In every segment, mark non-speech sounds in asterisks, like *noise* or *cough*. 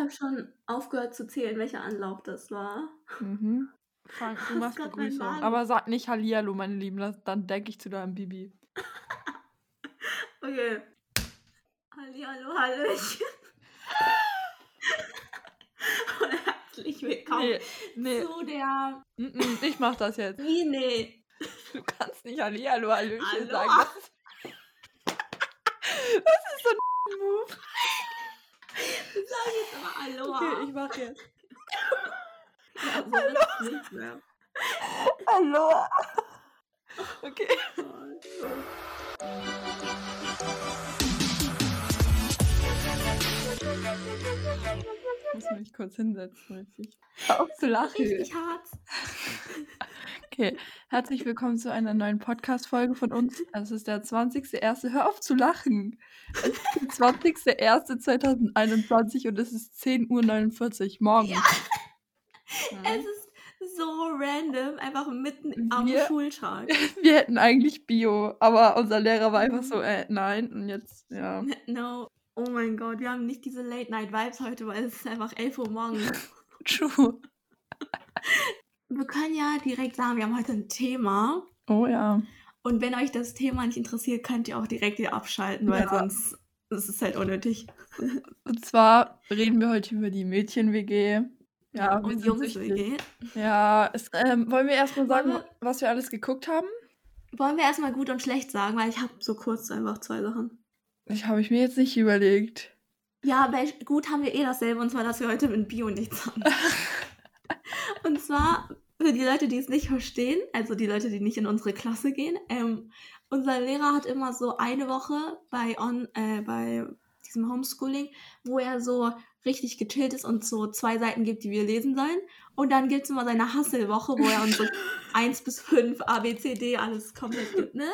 habe schon aufgehört zu zählen, welcher Anlauf das war. Mhm. Frank, *laughs* du machst Begrüßung. Aber sag nicht Hallihallo, meine Lieben, das- dann denke ich zu deinem Bibi. *laughs* Okay. Halli, hallo, hallöchen. *laughs* Und herzlich willkommen Nee, nee, zu der... ich mach das jetzt. Wie, nee. Du kannst nicht Hallihallo, Hallöchen Hallo. sagen. Das ist, das ist so ein Move. Sagen jetzt aber Aloha. Okay, ich mach jetzt. *laughs* ja, so wird's nicht mehr. Hallo. Okay. Ich muss mich kurz hinsetzen, richtig. Auf zu lachen. Richtig hart. *laughs* Okay, herzlich willkommen zu einer neuen Podcast-Folge von uns. Es ist der 20.01. Hör auf zu lachen. Es ist der 20.01.2021 und es ist 10.49 Uhr morgens. Ja. Mhm. Es ist so random, einfach mitten am Wir- Schultag. *laughs* Wir hätten eigentlich Bio, aber unser Lehrer war einfach so, äh, nein. Und jetzt, ja. No. Oh mein Gott, wir haben nicht diese Late-Night-Vibes heute, weil es ist einfach 11 Uhr morgens. *laughs* True. *laughs* Wir können ja direkt sagen, wir haben heute ein Thema. Oh ja. Und wenn euch das Thema nicht interessiert, könnt ihr auch direkt hier abschalten, weil Ja. sonst ist es halt unnötig. Und zwar reden wir heute über die Mädchen-WG. Ja, und sind Jungs richtig- WG. Ja, es, ähm, wollen wir erstmal sagen, wir- was wir alles geguckt haben? Wollen wir erstmal gut und schlecht sagen, weil ich habe so kurz einfach zwei Sachen. Ich habe ich mir jetzt nicht überlegt. Ja, bei gut haben wir eh dasselbe, und zwar, dass wir heute mit Bio nichts haben. *laughs* und zwar, für die Leute, die es nicht verstehen, also die Leute, die nicht in unsere Klasse gehen, ähm, unser Lehrer hat immer so eine Woche bei, on, äh, bei diesem Homeschooling, wo er so richtig gechillt ist und so zwei Seiten gibt, die wir lesen sollen. Und dann gibt es immer seine Hasselwoche, wo er uns so *laughs* 1 bis 5, A, B, C, D, alles komplett gibt, ne?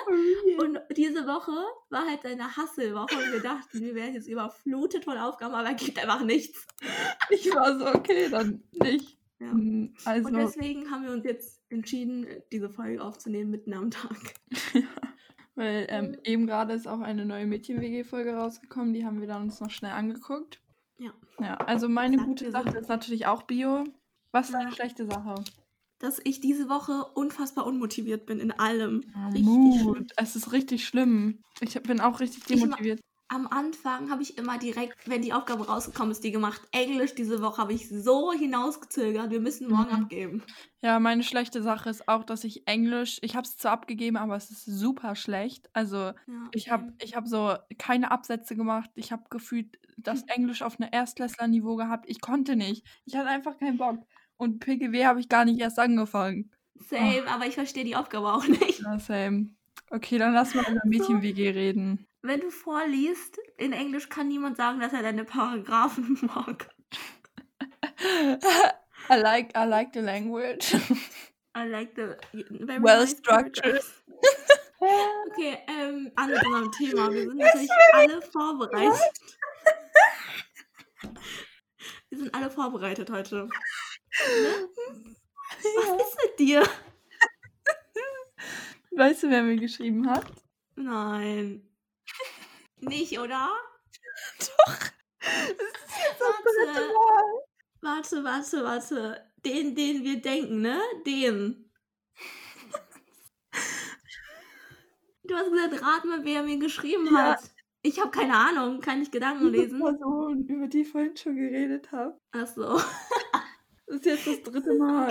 Und diese Woche war halt seine Hasselwoche und wir dachten, wir werden jetzt überflutet von Aufgaben, aber er gibt einfach nichts. Ich war so, okay, dann nicht. Ja. Mm, Also, Und deswegen haben wir uns jetzt entschieden, diese Folge aufzunehmen mitten am Tag. *laughs* weil ähm, Mhm. eben gerade ist auch eine neue Mädchen-WG-Folge rausgekommen, die haben wir dann uns noch schnell angeguckt. Ja. Ja, also meine gute Sache ist natürlich auch Bio. Was ist Ja. eine schlechte Sache? Dass ich diese Woche unfassbar unmotiviert bin in allem. Ah, Richtig schlimm. Mut. Es ist richtig schlimm. Ich bin auch richtig demotiviert. Am Anfang habe ich immer direkt, wenn die Aufgabe rausgekommen ist, die gemacht. Englisch diese Woche habe ich so hinausgezögert. Wir müssen morgen Mhm. abgeben. Ja, meine schlechte Sache ist auch, dass ich Englisch, ich habe es zwar abgegeben, aber es ist super schlecht. Also Ja, ich habe okay. ich hab so keine Absätze gemacht. Ich habe gefühlt das *laughs* Englisch auf einem Erstklässlerniveau gehabt. Ich konnte nicht. Ich hatte einfach keinen Bock. Und PGW habe ich gar nicht erst angefangen. Same, aber ich verstehe die Aufgabe auch *laughs* nicht. Ja, same. Okay, dann lass mal über Mädchen-WG reden. Wenn du vorliest, in Englisch kann niemand sagen, dass er deine Paragraphen *laughs* mag. *laughs* I like, I like the language. I like the very Well nice structured. Okay, ähm, alle zu unserem Thema. Wir sind natürlich alle vorbereitet. *laughs* Wir sind alle vorbereitet heute. Ne? Was ist mit dir? Weißt du, wer mir geschrieben hat? Nein. Nicht, oder? *laughs* Doch. Warte, warte, warte, warte. Den, den wir denken, ne? Den. Du hast gesagt, rat mal, wer mir geschrieben Ja. hat. Ich habe keine Ahnung, kann ich Gedanken lesen? Person, über die ich vorhin schon geredet habe. Ach so. Das ist jetzt das dritte *laughs* Mal.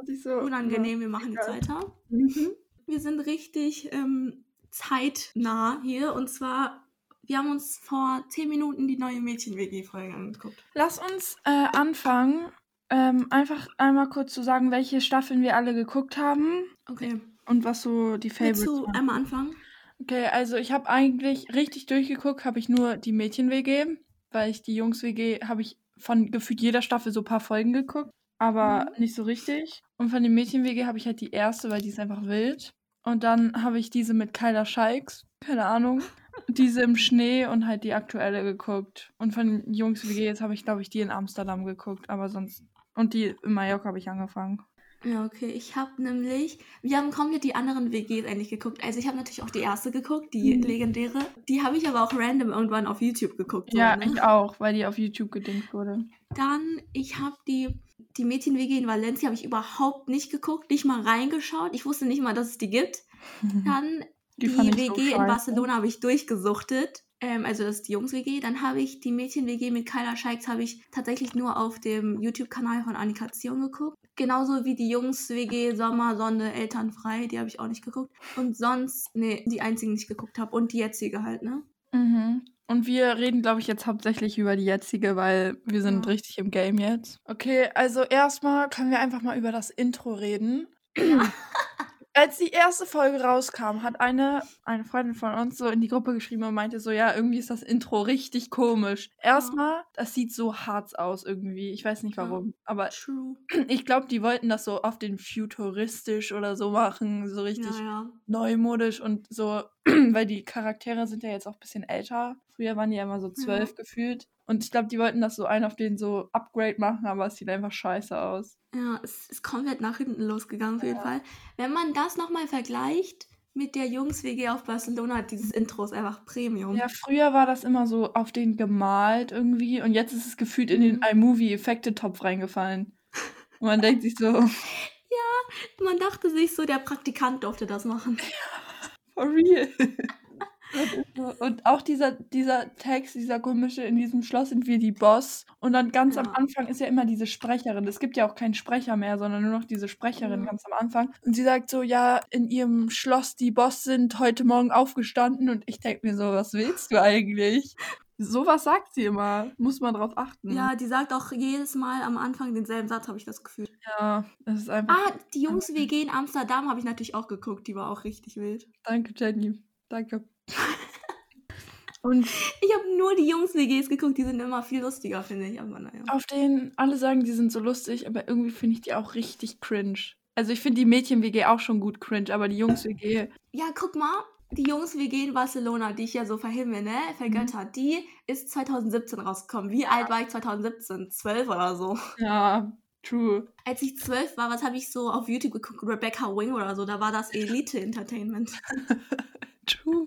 Okay, so, unangenehm, wir machen jetzt egal. weiter. Mhm. Wir sind richtig ähm, zeitnah hier und zwar, wir haben uns vor 10 Minuten die neue Mädchen-WG-Folge angeguckt. Lass uns äh, anfangen, ähm, einfach einmal kurz zu sagen, welche Staffeln wir alle geguckt haben Okay, und was so die willst Favorites du waren. einmal anfangen? Okay, also ich habe eigentlich richtig durchgeguckt, habe ich nur die Mädchen-WG, weil ich die Jungs-WG habe ich von gefühlt jeder Staffel so ein paar Folgen geguckt, aber Mhm. nicht so richtig. Und von den Mädchen-WG habe ich halt die erste, weil die ist einfach wild. Und dann habe ich diese mit Kyla Scheiks, keine Ahnung, diese im Schnee und halt die aktuelle geguckt. Und von den Jungs-WG jetzt habe ich, glaube ich, die in Amsterdam geguckt, aber sonst. Und die in Mallorca habe ich angefangen. Ja, okay. Ich habe nämlich, wir haben komplett die anderen WGs eigentlich geguckt. Also ich habe natürlich auch die erste geguckt, die Mhm. legendäre. Die habe ich aber auch random irgendwann auf YouTube geguckt. So, Ja, ne? ich auch, weil die auf YouTube gedingt wurde. Dann, ich habe die, die Mädchen-WG in Valencia habe ich überhaupt nicht geguckt, nicht mal reingeschaut. Ich wusste nicht mal, dass es die gibt. *laughs* Dann Die die, ich so WG in. Barcelona habe ich durchgesuchtet. Ähm, also das ist die Jungs-WG. Dann habe ich die Mädchen-WG mit Kyla Scheiks habe ich tatsächlich nur auf dem YouTube-Kanal von Annika Zion geguckt. Genauso wie die Jungs-WG Sommer, Sonne, Elternfrei. Die habe ich auch nicht geguckt. Und sonst, nee, die einzigen, die ich geguckt habe. Und die jetzige halt, ne? Mhm. Und wir reden, glaube ich, jetzt hauptsächlich über die jetzige, weil wir sind Ja. richtig im Game jetzt. Okay, also erstmal können wir einfach mal über das Intro reden. *clears throat* Als die erste Folge rauskam, hat eine, eine Freundin von uns so in die Gruppe geschrieben und meinte so, ja, irgendwie ist das Intro richtig komisch. Erstmal, das sieht so hart aus irgendwie. Ich weiß nicht Ja. warum. Aber True. *clears throat* ich glaube, die wollten das so auf den futuristisch oder so machen. So richtig Ja, ja. neumodisch und so, *clears throat* weil die Charaktere sind ja jetzt auch ein bisschen älter. Früher waren die ja immer so zwölf gefühlt. Und ich glaube, die wollten das so einen auf den so Upgrade machen, aber es sieht einfach scheiße aus. Ja, es ist komplett nach hinten losgegangen auf jeden Ja. Fall. Wenn man das nochmal vergleicht mit der Jungs-WG auf Barcelona, dieses Intro ist einfach Premium. Ja, früher war das immer so auf den gemalt irgendwie und jetzt ist es gefühlt in den Mhm. iMovie-Effekte-Topf reingefallen. Und man denkt sich so, *laughs* Man dachte sich so, der Praktikant durfte das machen. *laughs* for real. *laughs* Und auch dieser, dieser Text, dieser komische, in diesem Schloss sind wir die Boss. Und dann ganz am Ja. Anfang ist ja immer diese Sprecherin. Es gibt ja auch keinen Sprecher mehr, sondern nur noch diese Sprecherin Ja. ganz am Anfang. Und sie sagt so, ja, in ihrem Schloss die Boss sind heute Morgen aufgestanden. Und ich denke mir so, was willst du eigentlich? Sowas sagt sie immer. Muss man drauf achten. Ja, die sagt auch jedes Mal am Anfang denselben Satz, habe ich das Gefühl. Ja, das ist einfach. Ah, die Jungs-WG in Amsterdam habe ich natürlich auch geguckt. Die war auch richtig wild. Danke, Jenny. Danke. Und Ich habe nur die Jungs-WGs geguckt. Die sind immer viel lustiger, finde ich. Aber naja. auf denen alle sagen, die sind so lustig, aber irgendwie finde ich die auch richtig cringe. Also ich finde die Mädchen-WG auch schon gut cringe, aber die Jungs-WG, Ja, guck mal. Die Jungs-WG in Barcelona, die ich ja so verhimmel, ne? Vergöttert, die ist 2017 rausgekommen. Wie alt war ich 2017? 12 oder so. ja, true. Als ich 12 war, was habe ich so auf YouTube geguckt? Rebecca Wing oder so. Da war das *laughs* Elite Entertainment. True.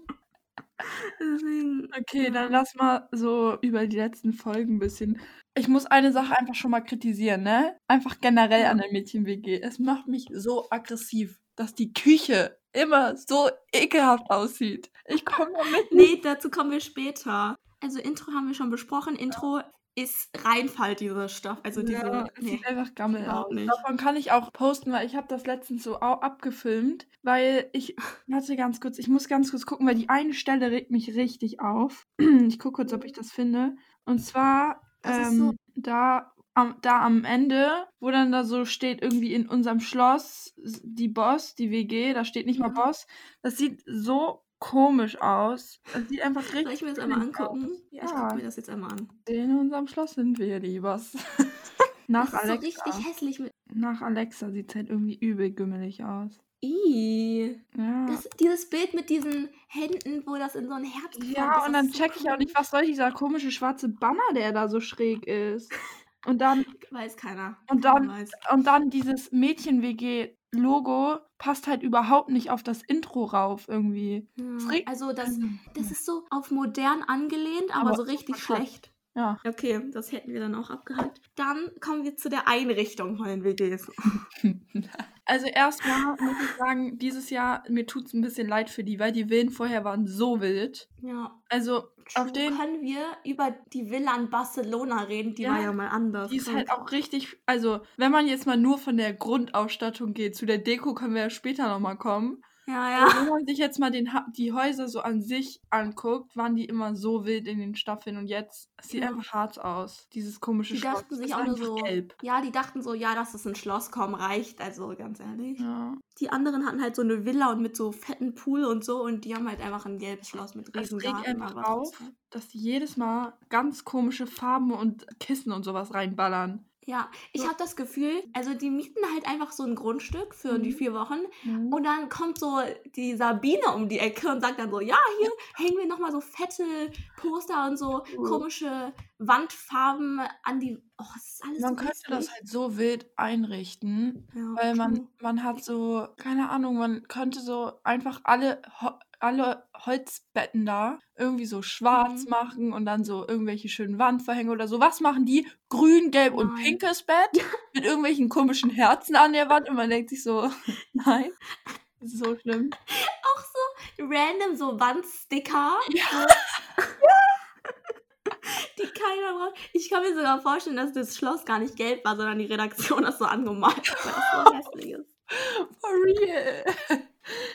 *laughs* Deswegen. Okay, dann lass mal so über die letzten Folgen ein bisschen. Ich muss eine Sache einfach schon mal kritisieren, ne? Einfach generell an der Mädchen-WG. Es macht mich so aggressiv, dass die Küche immer so ekelhaft aussieht. Ich komme damit nicht. Nee, dazu kommen wir später. Also Intro haben wir schon besprochen. Intro ist Reinfall, dieser Stoff. Also diese. Ja, es nee. sieht einfach gammel aus. nicht. Davon kann ich auch posten, weil ich habe das letztens so abgefilmt, weil ich, *laughs* warte ganz kurz, ich muss ganz kurz gucken, weil die eine Stelle regt mich richtig auf. *clears throat* Ich gucke kurz, ob ich das finde. Und zwar ähm, so- da, am, da am Ende, wo dann da so steht, irgendwie in unserem Schloss, die Boss, die WG, da steht nicht mal Ja. Boss. Das sieht so komisch aus. Das sieht einfach richtig Soll ich mir das einmal angucken? aus. Ja, ich gucke mir das jetzt einmal an. In unserem Schloss sind wir die Boss. *laughs* Nach das ist so Alexa. richtig hässlich mit. Nach Alexa sieht es halt irgendwie übel gümmelig aus. Ih. Ja. Das, dieses Bild mit diesen Händen, wo das in so ein Herz ja, und dann so check ich auch nicht, was soll dieser komische schwarze Banner, der da so schräg ist. Und dann, *laughs* Weiß keiner. Und Keiner dann- weiß. und dann dieses Mädchen-WG-Logo passt halt überhaupt nicht auf das Intro rauf irgendwie. Regt- also das, das ist so auf modern angelehnt, aber, Aber so richtig schlecht. Ja. Okay, das hätten wir dann auch abgehakt. Dann kommen wir zu der Einrichtung von den WGs. *laughs* Also erstmal muss ich sagen, dieses Jahr, mir tut es ein bisschen leid für die, weil die Villen vorher waren so wild. Ja. Also auf True, den können wir über die Villa in Barcelona reden, die Ja, war ja mal anders. Die ist halt auch richtig, also wenn man jetzt mal nur von der Grundausstattung geht, zu der Deko können wir ja später nochmal kommen. Ja, ja. wenn man sich jetzt mal den, die Häuser so an sich anguckt, waren die immer so wild in den Staffeln und jetzt es sieht Ja. einfach hart aus. Dieses komische Die Schloss. dachten sich auch nur so. gelb. Ja, die dachten so, ja, das ist ein Schloss, komm, reicht. Also ganz ehrlich. Ja. Die anderen hatten halt so eine Villa und mit so fetten Pool und so und die haben halt einfach ein gelbes Schloss mit Es riesen regt Garten. einfach auf, dass die jedes Mal ganz komische Farben und Kissen und sowas reinballern. Ja, ich So. habe das Gefühl, also die mieten halt einfach so ein Grundstück für die Mhm. vier Wochen Mhm. und dann kommt so die Sabine um die Ecke und sagt dann so, ja, hier hängen wir nochmal so fette Poster und so Cool. komische Wandfarben an die, oh, das ist alles Man so könnte das halt so wild einrichten, Ja, weil man, man hat so, keine Ahnung, man könnte so einfach alle, alle Holzbetten da irgendwie so schwarz Mhm. machen und dann so irgendwelche schönen Wandverhänge oder so. Was machen die? Grün, gelb und Nein. pinkes Bett *laughs* mit irgendwelchen komischen Herzen an der Wand und man denkt sich so, *laughs* nein, das ist so schlimm. Auch so random so Wandsticker, *laughs* Ja. die keiner braucht. Ich kann mir sogar vorstellen, dass das Schloss gar nicht gelb war, sondern die Redaktion das so angemalt hat, weil das so hässlich ist. For real.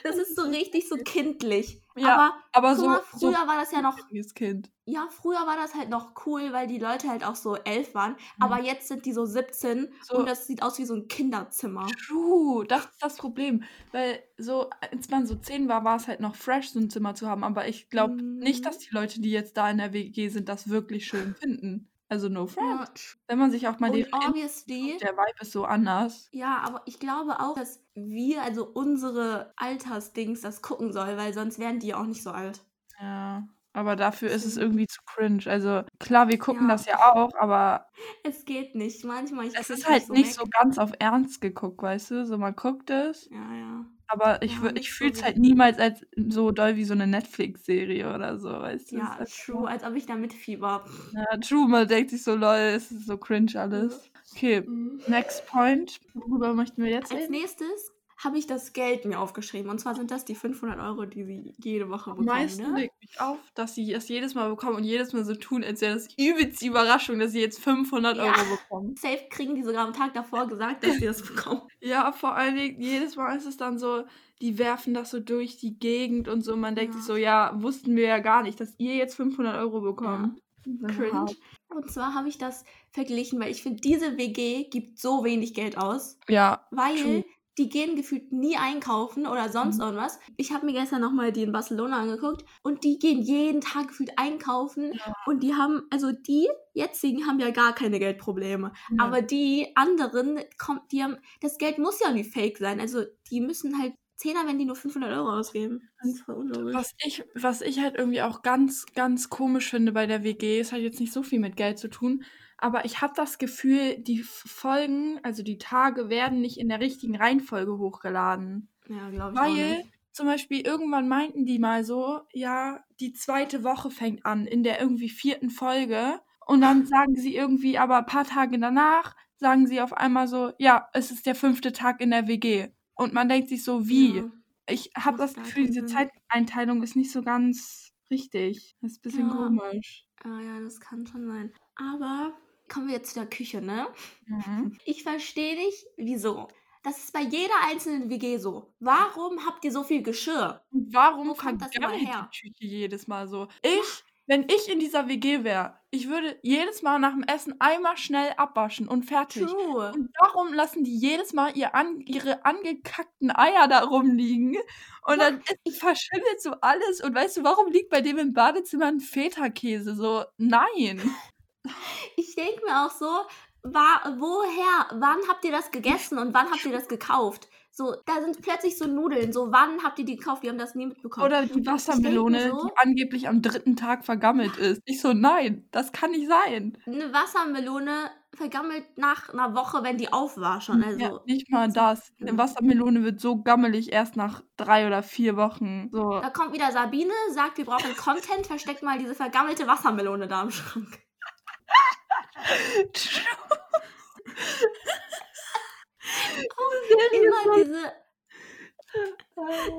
Das ist so richtig so kindlich. Ja, Aber Aber so, mal, so früher war das ja noch Kind. Ja, früher war das halt noch cool, weil die Leute halt auch so elf waren. Aber jetzt sind die so 17 Mhm. So- und das sieht aus wie so ein Kinderzimmer. True, das ist das Problem. Weil so, als man so zehn war, war es halt noch fresh, so ein Zimmer zu haben. Aber ich glaube Mhm. nicht, dass die Leute, die jetzt da in der WG sind, das wirklich schön finden. Also no front. Ja. Wenn man sich auch mal Und den obviously, der Vibe ist so anders. ja, aber ich glaube auch, dass wir, also unsere Altersdings, das gucken soll, weil sonst wären die auch nicht so alt. Ja. Aber dafür ist es irgendwie zu cringe. Also klar, wir gucken Ja. das ja auch, aber Es geht nicht. Manchmal. Es ist halt nicht so ganz auf Ernst geguckt, weißt du? So man guckt es, Ja, ja. Aber ich, Ja, ich fühle es halt niemals als so doll wie so eine Netflix-Serie oder so, weißt du? Ja, halt true, als ob ich da mitfieber. Ja, true, man denkt sich so, lol, es ist so cringe alles. Okay, Mhm. next point. Worüber möchten wir jetzt Als reden? nächstes habe ich das Geld mir aufgeschrieben. Und zwar sind das die 500 Euro, die sie jede Woche bekommen. meisten Ne? regt mich auf, dass sie es jedes Mal bekommen und jedes Mal so tun, als wäre das übelst die Überraschung, dass sie jetzt 500 Ja. Euro bekommen. Safe kriegen die sogar am Tag davor gesagt, dass sie das bekommen. *laughs* Ja, vor allen Dingen, jedes Mal ist es dann so, die werfen das so durch die Gegend und so. Man denkt Ja. sich so, ja, wussten wir ja gar nicht, dass ihr jetzt 500 Euro bekommt. Das ist Cringe. Und zwar habe ich das verglichen, weil ich finde, diese WG gibt so wenig Geld aus, Ja, weil True. Die gehen gefühlt nie einkaufen oder sonst Mhm. irgendwas. Ich habe mir gestern nochmal die in Barcelona angeguckt und die gehen jeden Tag gefühlt einkaufen Ja. und die haben, also die jetzigen haben ja gar keine Geldprobleme. Ja. Aber die anderen, kommt, die haben, das Geld muss ja irgendwie fake sein. Also die müssen halt Zehner, wenn die nur 500 Euro ausgeben. Das. Was ich, was ich halt irgendwie auch ganz, ganz komisch finde bei der WG, es hat jetzt nicht so viel mit Geld zu tun, aber ich habe das Gefühl, die Folgen, also die Tage, werden nicht in der richtigen Reihenfolge hochgeladen. Ja, glaube ich auch Weil nicht. zum Beispiel irgendwann meinten die mal so, ja, die zweite Woche fängt an in der irgendwie vierten Folge und dann *laughs* sagen sie irgendwie, aber ein paar Tage danach sagen sie auf einmal so, ja, es ist der fünfte Tag in der WG. Und man denkt sich so, wie? Ja. Ich habe das Gefühl, diese. Zeiteinteilung ist nicht so ganz richtig. Das ist ein bisschen Ja. komisch. Ah ja, das kann schon sein. Aber kommen wir jetzt zu der Küche, ne? Mhm. *laughs* Ich verstehe nicht, wieso. Das ist bei jeder einzelnen WG so. Warum habt ihr so viel Geschirr? Und warum Wo kommt das immer her? die Küche jedes Mal so? Ich, wenn ich in dieser WG wäre, ich würde jedes Mal nach dem Essen einmal schnell abwaschen und fertig. True. Und warum lassen die jedes Mal ihr an, ihre angekackten Eier da rumliegen? Und dann ist, verschimmelt so alles. Und weißt du, warum liegt bei dem im Badezimmer ein Feta-Käse? So, nein. *laughs* Ich denke mir auch so, war, woher, wann habt ihr das gegessen und wann habt ihr das gekauft? So, da sind plötzlich so Nudeln. So, wann habt ihr die gekauft? Wir haben das nie mitbekommen. Oder die Wassermelone, so- die angeblich am dritten Tag vergammelt ist. Ich so, nein, das kann nicht sein. Eine Wassermelone vergammelt nach einer Woche, wenn die auf war schon. Also, ja, nicht mal das. Eine. Wassermelone wird so gammelig erst nach drei oder vier Wochen. So. da kommt wieder Sabine, sagt, wir brauchen Content, versteckt mal diese vergammelte Wassermelone da im Schrank. *laughs* Immer diese,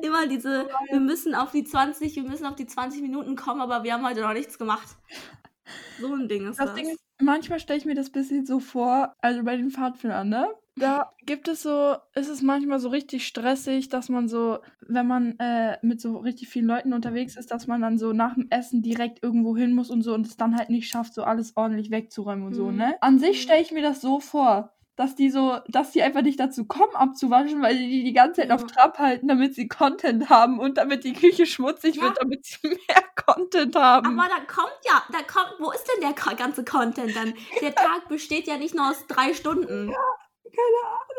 immer diese, wir müssen auf die 20, wir müssen auf die 20 Minuten kommen, aber wir haben heute noch nichts gemacht. So ein Ding ist das. Das Ding ist, manchmal stelle ich mir das bisschen so vor, also bei den Pfadfindern, ne? Da *laughs* gibt es so, ist es manchmal so richtig stressig, dass man so, wenn man äh, mit so richtig vielen Leuten unterwegs ist, dass man dann so nach dem Essen direkt irgendwo hin muss und so und es dann halt nicht schafft, so alles ordentlich wegzuräumen und so, Mhm. ne? An sich Mhm. stelle ich mir das so vor. Dass die so, dass die einfach nicht dazu kommen, abzuwaschen, weil die die ganze Zeit Ja. auf Trab halten, damit sie Content haben und damit die Küche schmutzig Ja. wird, damit sie *laughs* mehr Content haben. Aber da kommt ja, da kommt, wo ist denn der ganze Content dann? Der Tag besteht ja nicht nur aus drei Stunden.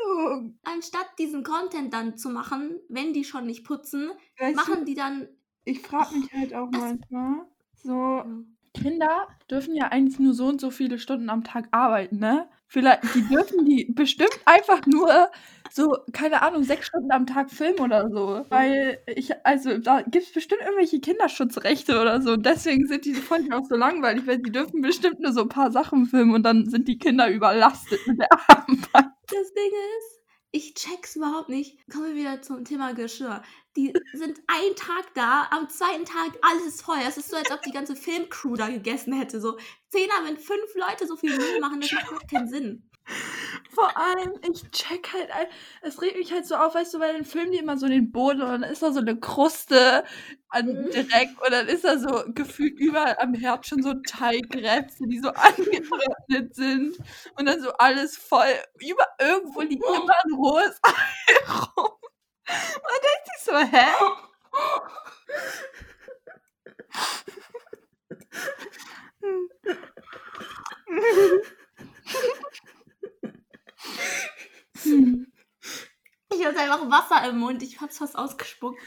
Ahnung. Anstatt diesen Content dann zu machen, wenn die schon nicht putzen, Weißt du, machen die dann. ich frage mich halt auch manchmal, so, Kinder dürfen ja eigentlich nur so und so viele Stunden am Tag arbeiten, ne? Vielleicht, die dürfen die *laughs* bestimmt einfach nur so, keine Ahnung, sechs Stunden am Tag filmen oder so. Weil ich, also da gibt es bestimmt irgendwelche Kinderschutzrechte oder so. Und deswegen sind diese Folgen auch so langweilig, weil die dürfen bestimmt nur so ein paar Sachen filmen und dann sind die Kinder überlastet mit der *laughs* Arbeit. Das Ding ist, ich check's überhaupt nicht. Kommen wir wieder zum Thema Geschirr. Die sind einen Tag da, am zweiten Tag alles voll. Es ist so, als ob die ganze Filmcrew da gegessen hätte. So Zehner, wenn fünf Leute so viel Müll machen, das macht keinen Sinn. Vor allem, ich check halt, es regt mich halt so auf, weißt du, weil dann filmen die immer so den Boden und dann ist da so eine Kruste an Mhm. Dreck und dann ist da so gefühlt überall am Herd schon so Teigräpse, die so *laughs* angetrocknet sind und dann so alles voll. Über irgendwo liegt immer ein rohes *laughs* Ei rum. Man denkt sich so, hä? Hm. *laughs* *laughs* Ich hatte einfach Wasser im Mund. Ich hab's fast ausgespuckt.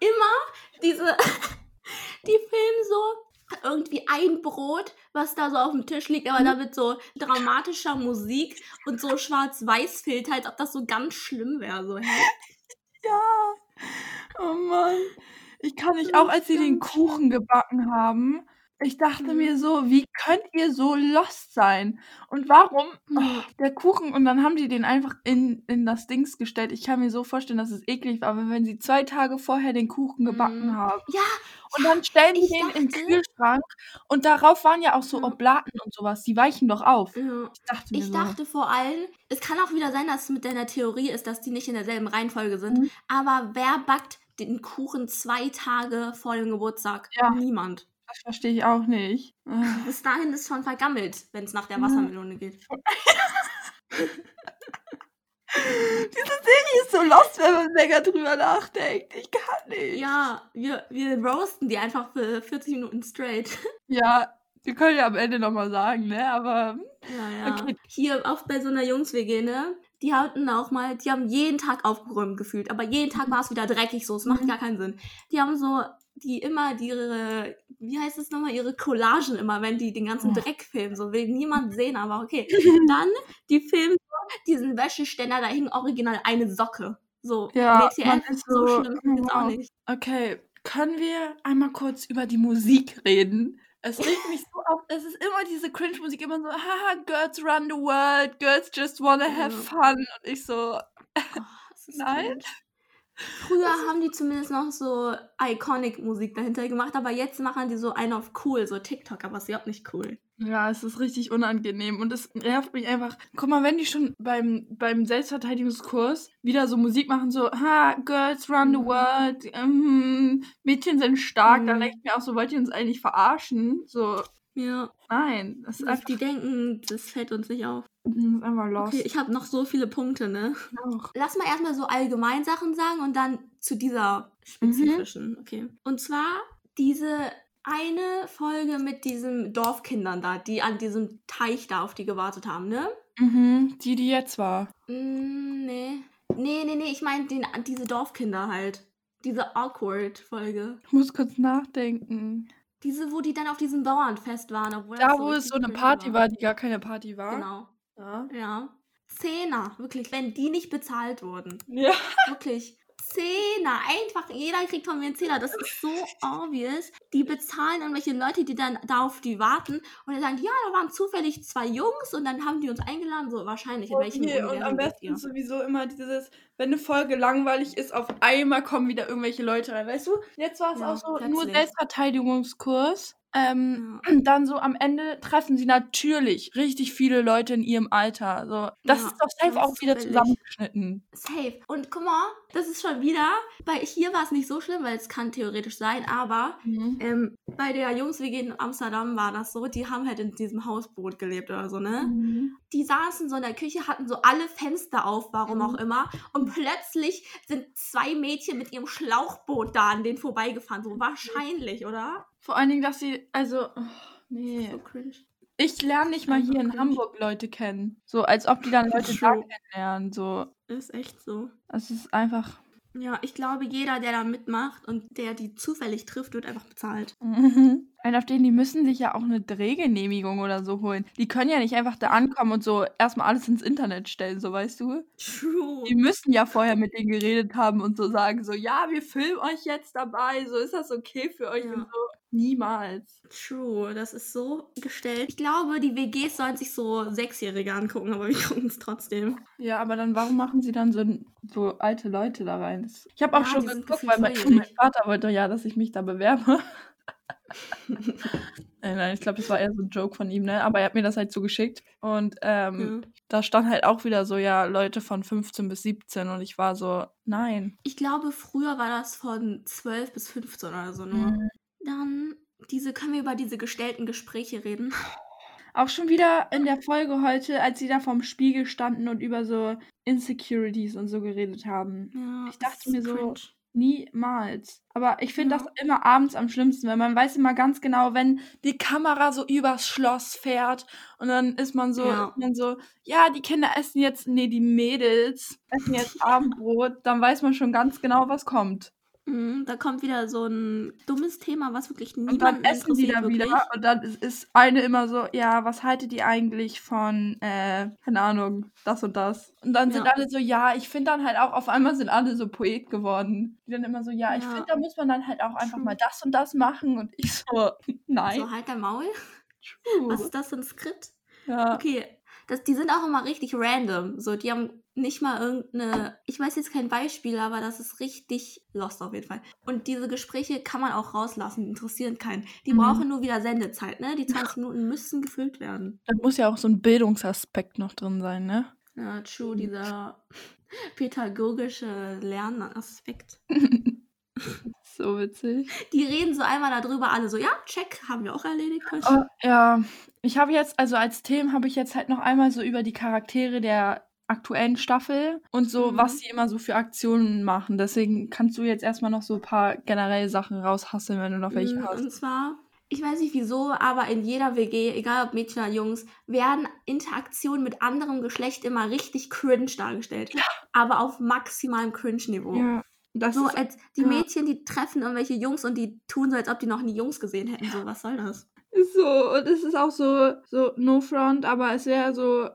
Immer diese. *laughs* Die filmen so irgendwie ein Brot, was da so auf dem Tisch liegt, aber da mit so dramatischer Musik und so Schwarz-Weiß-Filter, als ob das so ganz schlimm wäre. So, hä? *laughs* Ja. Oh Mann. Ich kann nicht, auch als sie den Kuchen gebacken haben, ich dachte Mhm. mir so, wie könnt ihr so lost sein? Und warum? Mhm. Oh, der Kuchen, und dann haben die den einfach in, in das Dings gestellt. Ich kann mir so vorstellen, dass es eklig war, aber wenn sie zwei Tage vorher den Kuchen gebacken Mhm. haben Ja, und dann stellen die den im dachte- Kühlschrank und darauf waren ja auch so. Oblaten und sowas, die weichen doch auf. ja. Ich dachte mir Ich so, dachte vor allem, es kann auch wieder sein, dass es mit deiner Theorie ist, dass die nicht in derselben Reihenfolge sind. Mhm. Aber wer backt den Kuchen zwei Tage vor dem Geburtstag? Ja. Niemand. Das verstehe ich auch nicht. Ah. Bis dahin ist schon vergammelt, wenn es nach der. Wassermelone geht. *laughs* Diese Serie ist so lost, wenn man länger drüber nachdenkt. Ich kann nicht. Ja, wir, wir roasten die einfach für 40 Minuten straight. *laughs* Ja, wir können ja am Ende nochmal sagen, ne? Aber hm, Ja, ja. Okay. Hier auch bei so einer Jungs-WG, ne? Die hatten auch mal, die haben jeden Tag aufgeräumt gefühlt, aber jeden Tag war es wieder dreckig so, es macht Mhm. gar keinen Sinn. Die haben so, die immer ihre, wie heißt es nochmal, ihre Collagen immer, wenn die den ganzen. Dreck filmen, so will niemand sehen, aber okay. *laughs* Dann, die filmen so diesen Wäscheständer, da hing original eine Socke. So, Ja, WTF, man ist so, so, schlimm ist jetzt auch nicht. okay, können wir einmal kurz über die Musik reden? Es regt mich so auf. Es ist immer diese Cringe-Musik, immer so, haha, Girls run the world, Girls just wanna have fun. Und ich so, Oh, *laughs* Nein. cringe. Früher haben die zumindest noch so Iconic-Musik dahinter gemacht, aber jetzt machen die so einen auf cool, so TikTok, aber ist überhaupt nicht cool. ja, es ist richtig unangenehm und es nervt mich einfach. Guck mal, wenn die schon beim, beim Selbstverteidigungskurs wieder so Musik machen, so, ha, Girls run the Mhm. world, ähm, Mädchen sind stark, dann Mhm. denke ich mir auch so, wollt ihr uns eigentlich verarschen? So, Ja, nein, das ist einfach, die denken, das fällt uns nicht auf. das ist einfach lost. Okay, ich habe noch so viele Punkte, ne? auch. Lass mal erstmal so allgemein Sachen sagen und dann zu dieser Mhm. spezifischen, okay. Und zwar diese eine Folge mit diesen Dorfkindern da, die an diesem Teich da auf die gewartet haben, ne? Mhm, die, die jetzt war. Mm, nee. Nee, nee, nee, ich meine diese Dorfkinder halt. Diese Awkward-Folge. Ich muss kurz nachdenken. Diese, wo die dann auf diesem Bauernfest waren, obwohl Da, wo es richtig so eine Party war, die gar keine Party war. Genau. Ja. Ja. Zehner, wirklich, wenn die nicht bezahlt wurden. ja. Wirklich. Zehner, einfach, jeder kriegt von mir einen Zehner. Das ist so obvious. Die bezahlen irgendwelche Leute, die dann da auf die warten und dann sagen, ja, da waren zufällig zwei Jungs und dann haben die uns eingeladen. So wahrscheinlich, Okay, und am besten sowieso immer dieses, wenn eine Folge langweilig ist, auf einmal kommen wieder irgendwelche Leute rein. Weißt du, jetzt war es Ja, auch so nur plötzlich. Selbstverteidigungskurs. Ähm, *clears throat* dann so am Ende treffen sie natürlich richtig viele Leute in ihrem Alter. So, das Ja, ist doch safe auch wieder zufällig. zusammengeschnitten. Safe. Und guck mal, das ist schon wieder, bei hier war es nicht so schlimm, weil es kann theoretisch sein, aber ähm, bei der Jungs-WG in Amsterdam war das so, die haben halt in diesem Hausboot gelebt oder so, ne? Mhm. Die saßen so in der Küche, hatten so alle Fenster auf, warum Mhm. auch immer. Und plötzlich sind zwei Mädchen mit ihrem Schlauchboot da an denen vorbeigefahren. So wahrscheinlich, oder? Vor allen Dingen, dass sie, also, oh, nee. So cringe. Ich lerne nicht mal Einfach hier in cringe. Hamburg Leute kennen. So, als ob die dann Leute da kennenlernen. So, Ist echt so. es ist einfach. Ja, ich glaube, jeder, der da mitmacht und der die zufällig trifft, wird einfach bezahlt. *laughs* Ein auf denen, die müssen sich ja auch eine Drehgenehmigung oder so holen. Die können ja nicht einfach da ankommen und so erstmal alles ins Internet stellen, so weißt du? True. Die müssen ja vorher mit denen geredet haben und so sagen, so, ja, wir filmen euch jetzt dabei, so ist das okay für euch Ja. und so. Niemals. True, das ist so gestellt. Ich glaube, die WGs sollen sich so Sechsjährige angucken, aber *laughs* wir gucken es trotzdem. Ja, aber dann warum machen sie dann so, so alte Leute da rein? Ich habe auch Ja, schon geguckt, weil mein, mein Vater wollte ja, dass ich mich da bewerbe. *laughs* Äh, Nein, ich glaube, das war eher so ein Joke von ihm, ne? Aber er hat mir das halt zugeschickt. Und ähm, Ja. da stand halt auch wieder so, ja, Leute von 15 bis 17. Und ich war so, nein. Ich glaube, früher war das von 12 bis 15 oder so nur. Mhm. Dann, diese, können wir über diese gestellten Gespräche reden? Auch schon wieder in der Folge heute, als sie da vorm Spiegel standen und über so Insecurities und so geredet haben. Ja, Ich dachte mir so, cringe. Niemals. Aber ich finde Ja. das immer abends am schlimmsten, weil man weiß immer ganz genau, wenn die Kamera so übers Schloss fährt und dann ist man so, Ja. ist man so, ja, die Kinder essen jetzt, nee, die Mädels essen jetzt *laughs* Abendbrot, dann weiß man schon ganz genau, was kommt. Mhm, da kommt wieder so ein dummes Thema, was wirklich Und niemanden dann essen die interessiert, da wieder und dann ist, ist eine immer so, ja, was haltet ihr eigentlich von, äh, keine Ahnung, das und das. Und dann sind Ja. alle so, ja, ich finde dann halt auch, auf einmal sind alle so Poet geworden. Die dann immer so, ja, ich Ja. finde, da muss man dann halt auch einfach mal das und das machen. Und ich so, *laughs* nein. So, halt dein Maul. true. Was ist das für ein Skript? Ja. Okay, das, die sind auch immer richtig random. So, die haben nicht mal irgendeine, ich weiß jetzt kein Beispiel, aber das ist richtig lost auf jeden Fall. Und diese Gespräche kann man auch rauslassen, die interessieren keinen. Die Mhm. brauchen nur wieder Sendezeit, ne? Die 20 *laughs* Minuten müssen gefüllt werden. Da muss ja auch so ein Bildungsaspekt noch drin sein, ne? Ja, true, dieser *laughs* pädagogische Lernaspekt. *laughs* so witzig. Die reden so einmal darüber, alle so, ja, check, haben wir auch erledigt. Oh, ja, ich habe jetzt, also als Themen habe ich jetzt halt noch einmal so über die Charaktere der aktuellen Staffel und so, Mhm. was sie immer so für Aktionen machen. Deswegen kannst du jetzt erstmal noch so ein paar generelle Sachen raushasseln, wenn du noch welche Mm, hast. Und zwar, ich weiß nicht wieso, aber in jeder WG, egal ob Mädchen oder Jungs, werden Interaktionen mit anderem Geschlecht immer richtig cringe dargestellt. Aber auf maximalem Cringe-Niveau. Ja, das So als die ja. Mädchen, die treffen irgendwelche Jungs und die tun so, als ob die noch nie Jungs gesehen hätten. So, was soll das? so. Und es ist auch so, so no front, aber es wäre so.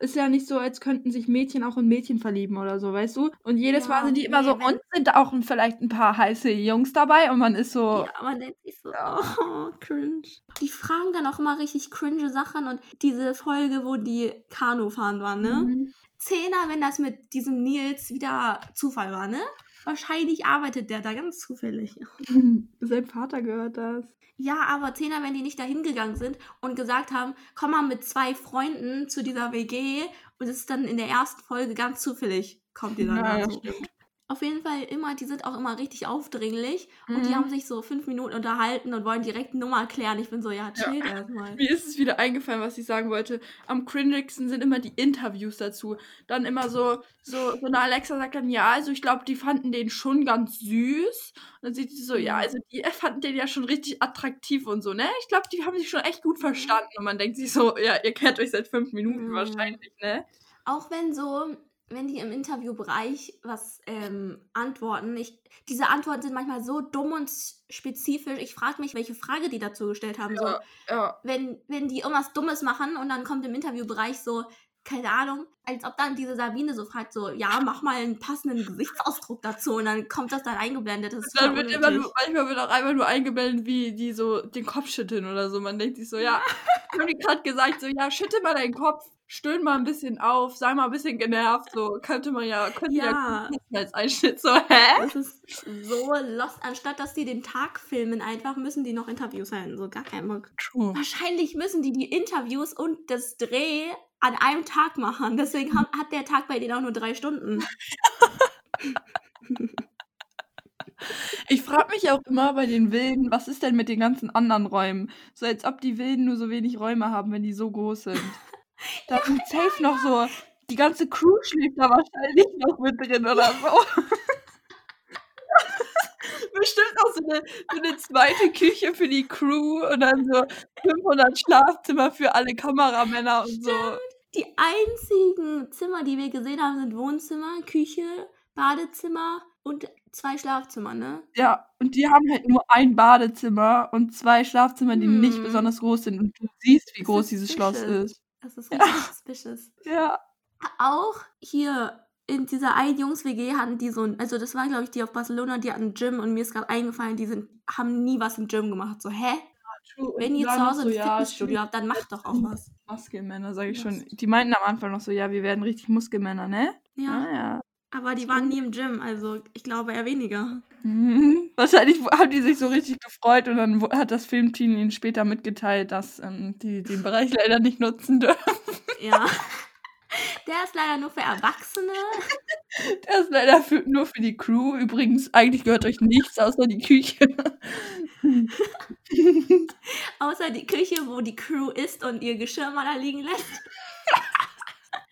Ist ja nicht so, als könnten sich Mädchen auch in Mädchen verlieben oder so, weißt du? Und jedes Ja, Mal sind die immer nee, so, wenn- und sind da auch vielleicht ein paar heiße Jungs dabei und man ist so, Ja, man denkt sich so, oh, cringe. Die fragen dann auch immer richtig cringe Sachen und diese Folge, wo die Kanu fahren waren, ne? Mhm. Zehner, wenn das mit diesem Nils wieder Zufall war, ne? Wahrscheinlich arbeitet der da ganz zufällig. *laughs* Sein Vater gehört das. Ja, aber Zehner, wenn die nicht dahin gegangen sind und gesagt haben, komm mal mit zwei Freunden zu dieser WG und es ist dann in der ersten Folge ganz zufällig, kommt die dann Ja, da das so. Auf jeden Fall immer, die sind auch immer richtig aufdringlich und die Mhm. haben sich so fünf Minuten unterhalten und wollen direkt eine Nummer klären. Ich bin so, ja, chill erstmal. Mir ist es wieder eingefallen, was ich sagen wollte. Am cringigsten sind immer die Interviews dazu. Dann immer so, so, so eine Alexa sagt dann, ja, also ich glaube, die fanden den schon ganz süß. Und dann sieht sie so, ja, Mhm. also die *laughs* fanden den ja schon richtig attraktiv und so, ne? Ich glaube, die haben sich schon echt gut verstanden. Und man denkt sich so, ja, ihr kennt euch seit fünf Minuten Mhm. wahrscheinlich, ne? Auch wenn so, wenn die im Interviewbereich was ähm, antworten, ich, diese Antworten sind manchmal so dumm und spezifisch. Ich frage mich, welche Frage die dazu gestellt haben. So, Ja, ja. wenn, wenn die irgendwas Dummes machen und dann kommt im Interviewbereich so, keine Ahnung, als ob dann diese Sabine so fragt, so, ja, mach mal einen passenden Gesichtsausdruck dazu und dann kommt das dann eingeblendet. Das Dann wird immer nur, manchmal wird auch einfach nur eingeblendet, wie die so den Kopf schütteln oder so. Man denkt sich so, ja, *laughs* haben die gerade gesagt, so, ja, schütte mal deinen Kopf, stöhn mal ein bisschen auf, sei mal ein bisschen genervt, so könnte man ja, könnte ja, ja als Einschnitt so, hä? Das ist so lost. Anstatt dass die den Tag filmen, einfach müssen die noch Interviews halten, so gar kein Bock. True. Wahrscheinlich müssen die die Interviews und das Dreh an einem Tag machen. Deswegen hat der Tag bei denen auch nur drei Stunden. Ich frage mich auch immer bei den Wilden, was ist denn mit den ganzen anderen Räumen? So als ob die Wilden nur so wenig Räume haben, wenn die so groß sind. Da sind safe noch so, die ganze Crew schläft da wahrscheinlich noch mit drin oder so. *laughs* Bestimmt auch so eine, so eine zweite Küche für die Crew und dann so 500 Schlafzimmer für alle Kameramänner und so. Die einzigen Zimmer, die wir gesehen haben, sind Wohnzimmer, Küche, Badezimmer und zwei Schlafzimmer, ne? Ja, und die haben halt nur ein Badezimmer und zwei Schlafzimmer, die hm. nicht besonders groß sind. Und du siehst, wie groß dieses Schloss ist. Das ist richtig ja. suspicious. Ja. Auch hier in dieser einen Jungs-WG hatten die so ein, also das war glaube ich die auf Barcelona, die hatten ein Gym und mir ist gerade eingefallen, die sind, haben nie was im Gym gemacht. So, hä? True. Wenn ihr zu Hause so, ein ja, Fitnessstudio habt, dann macht doch auch was. Muskelmänner, sage ich schon. Die meinten am Anfang noch so, ja, wir werden richtig Muskelmänner, ne? Ja. Ah, ja. Aber die waren nie im Gym, also ich glaube eher weniger. Mhm. *laughs* Wahrscheinlich haben die sich so richtig gefreut und dann hat das Filmteam ihnen später mitgeteilt, dass ähm, die den Bereich leider nicht nutzen dürfen. Ja. *laughs* Der ist leider nur für Erwachsene. Der ist leider für, nur für die Crew. Übrigens, eigentlich gehört euch nichts außer die Küche. *laughs* außer die Küche, wo die Crew isst und ihr Geschirr mal da liegen lässt.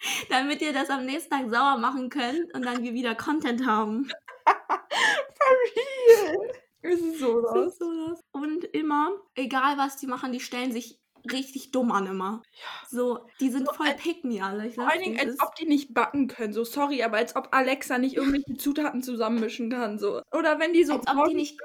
*laughs* Damit ihr das am nächsten Tag sauer machen könnt und dann wir wieder Content haben. For real. Ist so das? Ist so das. Und immer, egal was die machen, die stellen sich richtig dumm an immer. Ja. So, die sind so, voll pick me alle. vor allen Dingen, als ob die nicht backen können. So, sorry, aber als ob Alexa nicht irgendwelche *laughs* Zutaten zusammenmischen kann. So. Oder wenn die so als ob die nicht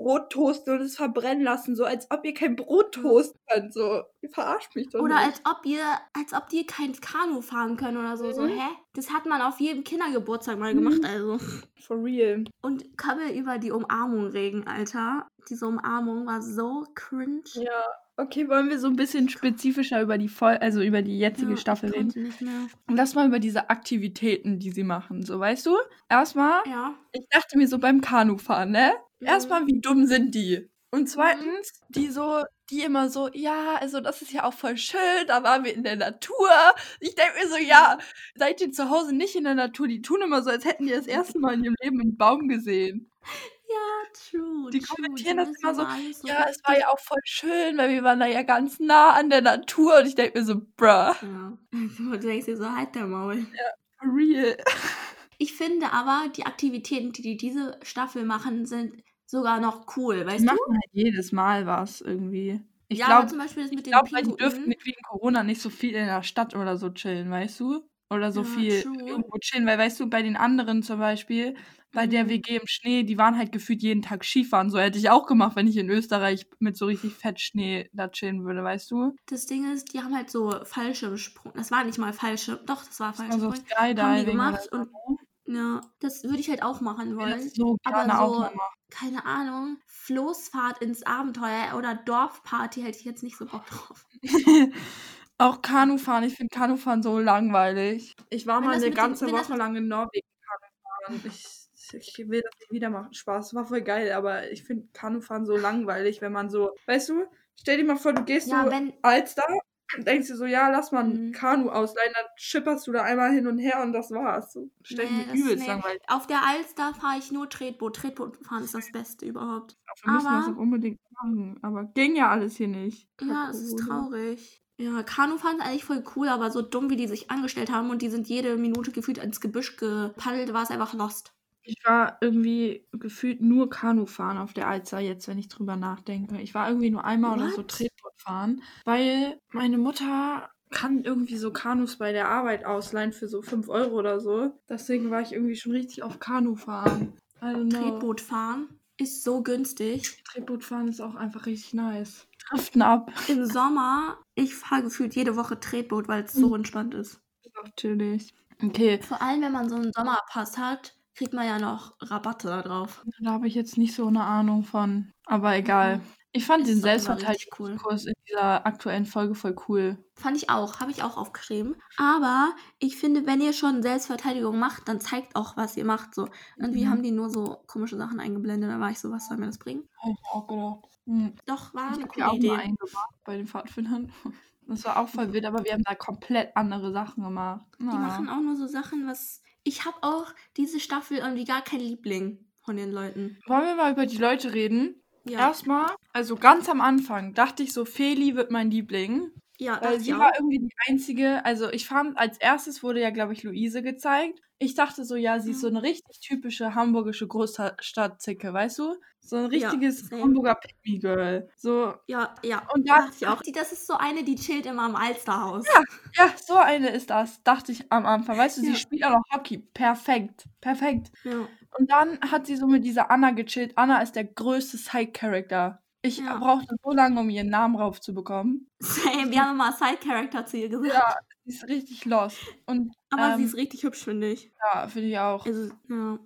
Brot toasten und es verbrennen lassen, so als ob ihr kein Brot toasten könnt. So, ihr verarscht mich doch. Oder nicht. als ob ihr, als ob die kein Kanu fahren können oder so. Mhm. So, hä? Das hat man auf jedem Kindergeburtstag mal gemacht, mhm. also. For real. Und wir über die Umarmung reden, Alter. Diese Umarmung war so cringe. Ja. Okay, wollen wir so ein bisschen spezifischer über die Voll also über die jetzige ja, Staffel reden? Nicht mehr. Lass mal über diese Aktivitäten, die sie machen. So, weißt du? Erstmal, ja. ich dachte mir so beim Kanufahren, ne? Mhm. Erstmal, wie dumm sind die? Und zweitens, die so, die immer so, ja, also das ist ja auch voll schön, da waren wir in der Natur. Ich denke mir so, ja, seid ihr zu Hause nicht in der Natur? Die tun immer so, als hätten die das erste Mal in ihrem Leben einen Baum gesehen. Ja, true. Die kommentieren das immer so, so, ja, es war ja auch voll schön, weil wir waren da ja ganz nah an der Natur und ich denke mir so, bruh. Ja. *laughs* Du denkst dir so, halt der Maul. Ja, for real. Ich finde aber, die Aktivitäten, die die diese Staffel machen, sind sogar noch cool, weißt die du? machen halt jedes Mal was irgendwie. Ich ja, glaube, zum Beispiel das mit den glaub, die dürften wegen Corona nicht so viel in der Stadt oder so chillen, weißt du? Oder so ja, viel true. irgendwo chillen, weil weißt du, bei den anderen zum Beispiel, bei der. WG im Schnee, die waren halt gefühlt jeden Tag Skifahren. So hätte ich auch gemacht, wenn ich in Österreich mit so richtig fett Schnee da chillen würde, weißt du? Das Ding ist, die haben halt so Fallschirmsprung. Das war nicht mal Fallschirm, doch, das war Fallschirmsprung. Das war so Skydiving. Haben die gemacht und ne? Ja, das würde ich halt auch machen wollen. so gerne aber so, auch mal keine Ahnung, Floßfahrt ins Abenteuer oder Dorfparty hätte ich jetzt nicht so Bock drauf. *laughs* auch Kanufahren, ich finde Kanufahren so langweilig. Ich war wenn mal eine ganze den, Woche lang in Norwegen Kanufahren. Ich, ich will das nicht wieder machen. Spaß, war voll geil, aber ich finde Kanufahren so langweilig, wenn man so, weißt du, stell dir mal vor, du gehst ja, so wenn, Alster denkst du so, ja, lass mal ein mhm. Kanu ausleihen, dann schipperst du da einmal hin und her und das war's. So, stell nee, mir übelst nee. langweilig. Auf der Alster fahre ich nur Tretboot. Tretboot fahren ist das Beste überhaupt. Dafür müssen wir das auch unbedingt machen. Aber ging ja alles hier nicht. Ja, es ist traurig. Ja, Kanu fand eigentlich voll cool, aber so dumm, wie die sich angestellt haben und die sind jede Minute gefühlt ins Gebüsch gepaddelt, war es einfach lost. Ich war irgendwie gefühlt nur Kanufahren auf der Alza jetzt, wenn ich drüber nachdenke. Ich war irgendwie nur einmal What? oder so Tretboot fahren, weil meine Mutter kann irgendwie so Kanus bei der Arbeit ausleihen für so 5 Euro oder so. Deswegen war ich irgendwie schon richtig auf Kanufahren. Tretboot fahren ist so günstig. Tretboot fahren ist auch einfach richtig nice. Driften ab. Im Sommer, ich fahre gefühlt jede Woche Tretboot, weil es so mhm. entspannt ist. Natürlich. Okay. Vor allem, wenn man so einen Sommerpass hat, kriegt man ja noch Rabatte da drauf. Da habe ich jetzt nicht so eine Ahnung von. Aber egal. Ich fand den Selbstverteidigungskurs in dieser aktuellen Folge voll cool. Fand ich auch, habe ich auch aufgeschrieben. Aber ich finde, wenn ihr schon Selbstverteidigung macht, dann zeigt auch, was ihr macht. So. Irgendwie Mhm. haben die nur so komische Sachen eingeblendet. Da war ich so, was soll mir das bringen? Hab ich auch gedacht. Hm. Doch, war Ich eine coole auch Idee. mal bei den Pfadfindern. *laughs* Das war auch voll wild, aber wir haben da komplett andere Sachen gemacht. Die machen auch nur so Sachen, was. Ich habe auch diese Staffel irgendwie gar keinen Liebling von den Leuten. Wollen wir mal über die Leute reden? Ja, Erstmal, also ganz am Anfang dachte ich so, Feli wird mein Liebling. Ja Weil sie war irgendwie die einzige, also ich fand, als erstes wurde ja, glaube ich, Luise gezeigt. Ich dachte so, ja, sie ist so eine richtig typische hamburgische Großstadtzicke, weißt du? So ein Ja, richtiges same. Hamburger Pick-Me-Girl. So, Ja, ja. Und da- dachte ich auch. Die- Das ist so eine, die chillt immer am Alsterhaus. Ja. ja, so eine ist das, dachte ich am Anfang. Weißt du, sie Ja. spielt auch noch Hockey. Perfekt, perfekt. Ja. Und dann hat sie so mit dieser Anna gechillt. Anna ist der größte Side-Character. Ich Ja. brauchte so lange, um ihren Namen raufzubekommen. Same. Wir haben immer Side-Character zu ihr gesagt. Ja, sie ist richtig lost. Und Aber sie ähm, ist richtig hübsch, finde ich. ja, finde ich auch. Also, ja.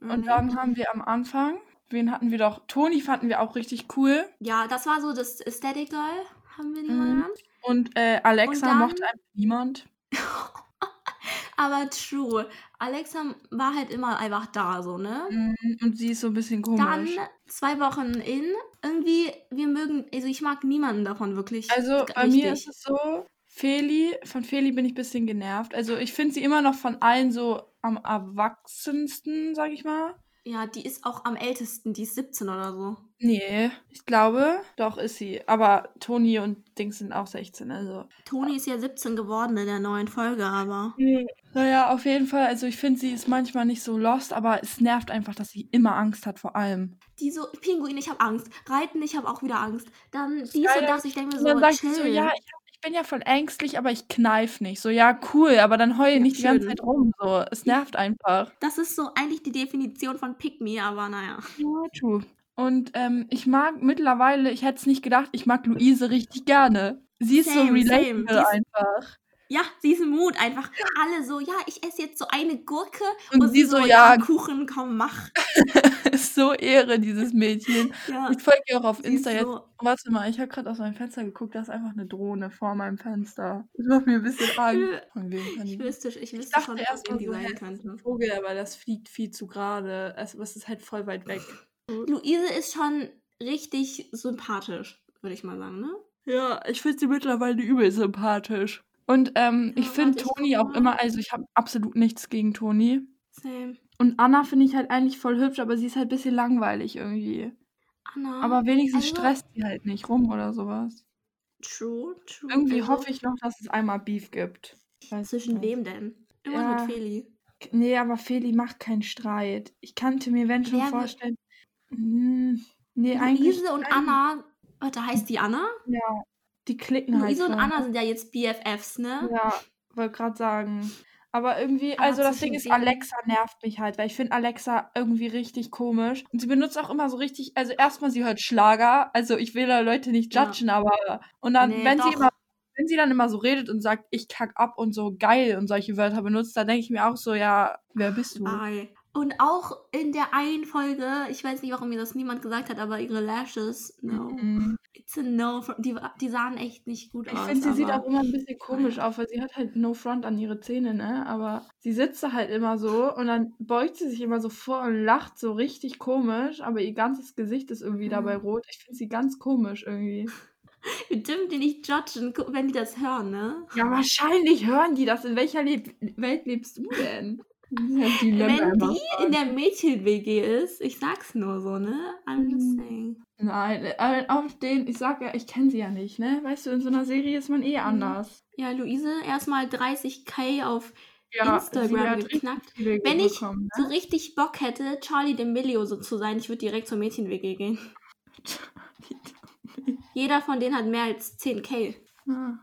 Und dann haben wir am Anfang, wen hatten wir doch? Toni fanden wir auch richtig cool. Ja, das war so das Aesthetic Girl, haben wir die mal Mhm. genannt. Und äh, Alexa Und dann- mochte einfach niemand. *laughs* Aber true. Alexa war halt immer einfach da, so, ne? Mhm, Und sie ist so ein bisschen komisch. Dann zwei Wochen in. Irgendwie, wir mögen, also ich mag niemanden davon wirklich. also bei mir ist es so, Feli, von Feli bin ich ein bisschen genervt. Also ich finde sie immer noch von allen so am erwachsensten, sag ich mal. Ja, die ist auch am ältesten, die ist 17 oder so. Nee, ich glaube, doch ist sie. Aber Toni und Dings sind auch 16, also. Toni ist ja 17 geworden in der neuen Folge, aber. Naja, auf jeden Fall. Also ich finde, sie ist manchmal nicht so lost, aber es nervt einfach, dass sie immer Angst hat vor allem. Die so, Pinguin, ich habe Angst. Reiten, ich habe auch wieder Angst. Dann dies und das, ich denke mir dann so, sagt sie chill. so, ja, ich, hab, ich bin ja voll ängstlich, aber ich kneif nicht. So, ja, cool, aber dann heul Ja, nicht die ganze schön. Zeit rum. So, es nervt einfach. Das ist so eigentlich die Definition von Pick Me, aber naja. Ja, true. Und ähm, ich mag mittlerweile, ich hätte es nicht gedacht, ich mag Luise richtig gerne. Sie ist so Same, same. relatable einfach. Ja, diesen Mut einfach. Alle so, ja, ich esse jetzt so eine Gurke. Und sie so, ja. Kuchen, komm, mach. *laughs* ist so Ehre, dieses Mädchen. *laughs* Ja, Ich folge ihr auch auf Insta jetzt. so, Warte mal, ich habe gerade aus meinem Fenster geguckt, da ist einfach eine Drohne vor meinem Fenster. Das macht mir ein bisschen *laughs* Angst. Ich wüsste, ich Ich wüsste dachte schon, erst mal so, sein das ein könnte. Vogel, aber das fliegt viel zu gerade. Also, es ist halt voll weit weg. Luise ist schon richtig sympathisch, würde ich mal sagen, ne? Ja, ich finde sie mittlerweile übel sympathisch. Und ähm, ich Ja, finde Toni auch immer, also ich habe absolut nichts gegen Toni. Same. Und Anna finde ich halt eigentlich voll hübsch, aber sie ist halt ein bisschen langweilig irgendwie. Anna. Aber wenigstens also- stresst sie halt nicht rum oder sowas. True, true. Irgendwie also, hoffe ich noch, dass es einmal Beef gibt. Weiß Zwischen nicht. wem denn? Immer Ja. mit Feli. Nee, aber Feli macht keinen Streit. Ich kannte mir, wenn schon, Wer vorstellen. Hm, nee, eigentlich. Luise und Anna. Warte, heißt die Anna? Ja, die klicken halt. Luise und. Anna sind ja jetzt BFFs, ne? Ja, wollte gerade sagen. Aber irgendwie, Aber also das Ding ist, Alexa nervt mich halt, weil ich finde Alexa irgendwie richtig komisch. Und sie benutzt auch immer so richtig, also erstmal, sie hört Schlager, also ich will da Leute nicht Ja. judgen, aber und dann, Nee, wenn sie doch. immer, wenn sie dann immer so redet und sagt, ich kack ab und so geil und solche Wörter benutzt, da denke ich mir auch so, ja, wer bist du? Ei. Und auch in der einen Folge, ich weiß nicht, warum mir das niemand gesagt hat, aber ihre Lashes, no. Mhm. It's a no. Die, die sahen echt nicht gut Ich aus. finde, sie sieht auch immer ein bisschen komisch aus, weil sie hat halt no front an ihre Zähne, ne? Aber sie sitzt da halt immer so und dann beugt sie sich immer so vor und lacht so richtig komisch, aber ihr ganzes Gesicht ist irgendwie Mhm. dabei rot. Ich finde sie ganz komisch irgendwie. *laughs* Wir dürfen die nicht judgen, wenn die das hören, ne? Ja, wahrscheinlich hören die das. In welcher Leb Welt lebst du denn? Wenn die in der Mädchen-WG ist, ich sag's nur so, ne? I'm just Mhm. saying. Nein, äh, auf den, ich sag ja, ich kenne sie ja nicht, ne? Weißt du, in so einer Serie ist man eh Mhm. anders. Ja, Luise, erstmal 30k auf Ja, Instagram geknackt. Wenn ich bekommen, so ne? richtig Bock hätte, Charlie D'Amelio so zu sein, ich würde direkt zur Mädchen-WG gehen. *laughs* Jeder von denen hat mehr als 10k. ah,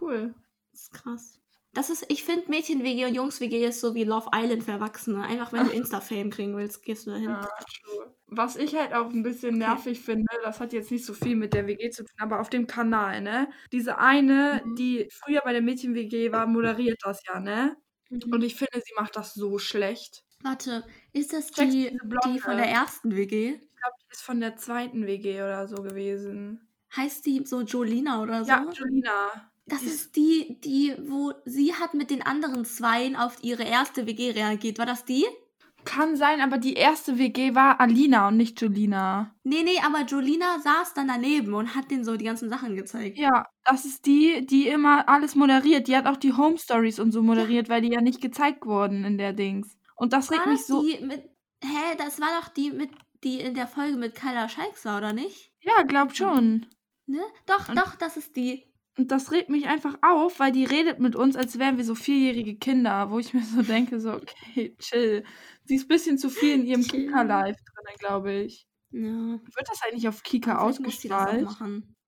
cool. Das ist krass. Das ist, ich finde Mädchen-WG und Jungs-WG ist so wie Love Island für Erwachsene. Einfach wenn du *laughs* Insta-Fame kriegen willst, gehst du dahin. Ja. Was ich halt auch ein bisschen nervig finde, das hat jetzt nicht so viel mit der WG zu tun, aber auf dem Kanal, ne? Diese eine, Mhm. die früher bei der Mädchen-WG war, moderiert das ja, ne? Mhm. Und ich finde, sie macht das so schlecht. Warte, ist das die, die von der ersten WG? Ich glaube, ist von der zweiten WG oder so gewesen. Heißt die so Jolina oder so? Ja, Jolina. Das ist die, die, wo sie hat mit den anderen Zweien auf ihre erste WG reagiert. War das die? Kann sein, aber die erste WG war Alina und nicht Jolina. Nee, nee, aber Jolina saß dann daneben und hat denen so die ganzen Sachen gezeigt. Ja, das ist die, die immer alles moderiert. Die hat auch die Home Stories und so moderiert, weil die ja nicht gezeigt wurden in der Dings. Und das War regt mich das so. die mit. Hä, das war doch die mit, die in der Folge mit Kyla Scheiks war, oder nicht? Ja, glaub schon. Ne? Doch, Und- doch, das ist die. Und das regt mich einfach auf, weil die redet mit uns, als wären wir so vierjährige Kinder, wo ich mir so *laughs* denke, so, okay, chill. Sie ist ein bisschen zu viel in ihrem. Kika-Live drin, glaube ich. Ja. Wird das eigentlich auf Kika ausgestrahlt?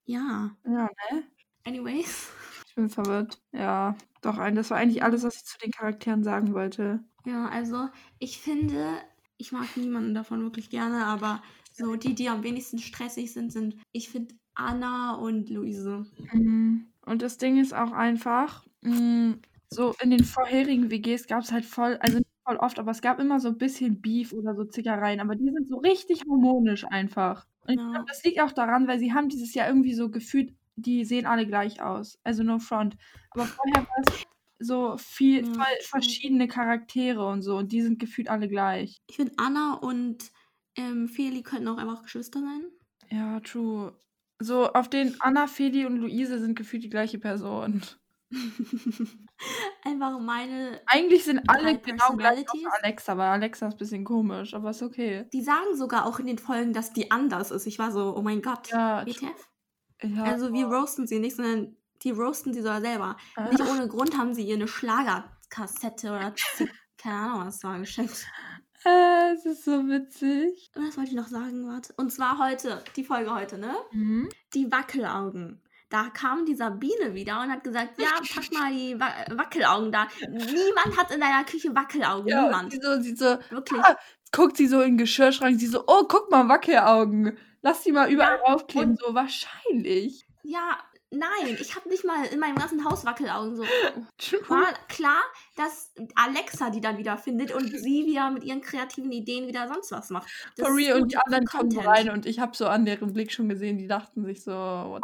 Ja. Ja, ne? Anyways. Ich bin verwirrt. Ja, doch, ein- das war eigentlich alles, was ich zu den Charakteren sagen wollte. Ja, also ich finde, ich mag niemanden davon wirklich gerne, aber so die, die am wenigsten stressig sind, sind, ich finde Anna und Luise. Mhm. Und das Ding ist auch einfach, mh, so in den vorherigen WGs gab es halt voll, also nicht voll oft, aber es gab immer so ein bisschen Beef oder so Zickereien, aber die sind so richtig harmonisch einfach. Und ich Ja. glaube, das liegt auch daran, weil sie haben dieses Jahr irgendwie so gefühlt, die sehen alle gleich aus. Also no front. Aber vorher war es so viel, Ja, verschiedene Charaktere und so und die sind gefühlt alle gleich. Ich finde Anna und ähm, Feli könnten auch einfach Geschwister sein. Ja, true. So, auf den Anna, Feli und Luise sind gefühlt die gleiche Person. *laughs* einfach meine. Eigentlich sind alle genau gleich außer Alexa, aber Alexa ist ein bisschen komisch, aber ist okay. Die sagen sogar auch in den Folgen, dass die anders ist. Ich war so, oh mein Gott. Ja, WTF? ja. Also wir roasten sie nicht, sondern die roasten sie sogar selber. äh, Nicht ohne Grund haben sie ihr eine Schlagerkassette oder keine Ahnung, was war geschenkt. Äh, *laughs* es ist so witzig. Was wollte ich noch sagen? Warte. Und zwar heute, die Folge heute, ne? Mhm. Die Wackelaugen. Da kam die Sabine wieder und hat gesagt, ja, *laughs* pack mal die Wa Wackelaugen da. Niemand hat in deiner Küche Wackelaugen. Ja, Niemand. sie so, sie so, Wirklich. ah, guckt sie so in den Geschirrschrank, sie so, oh, guck mal, Wackelaugen. Lass die mal überall Ja, aufkleben, und- so wahrscheinlich. Ja, nein, ich habe nicht mal in meinem ganzen Haus Wackelaugen. So. War klar, dass Alexa die dann wieder findet und sie wieder mit ihren kreativen Ideen wieder sonst was macht. Das For ist real, gut und die anderen kommen so Content. rein und ich habe so an deren Blick schon gesehen, die dachten sich so, what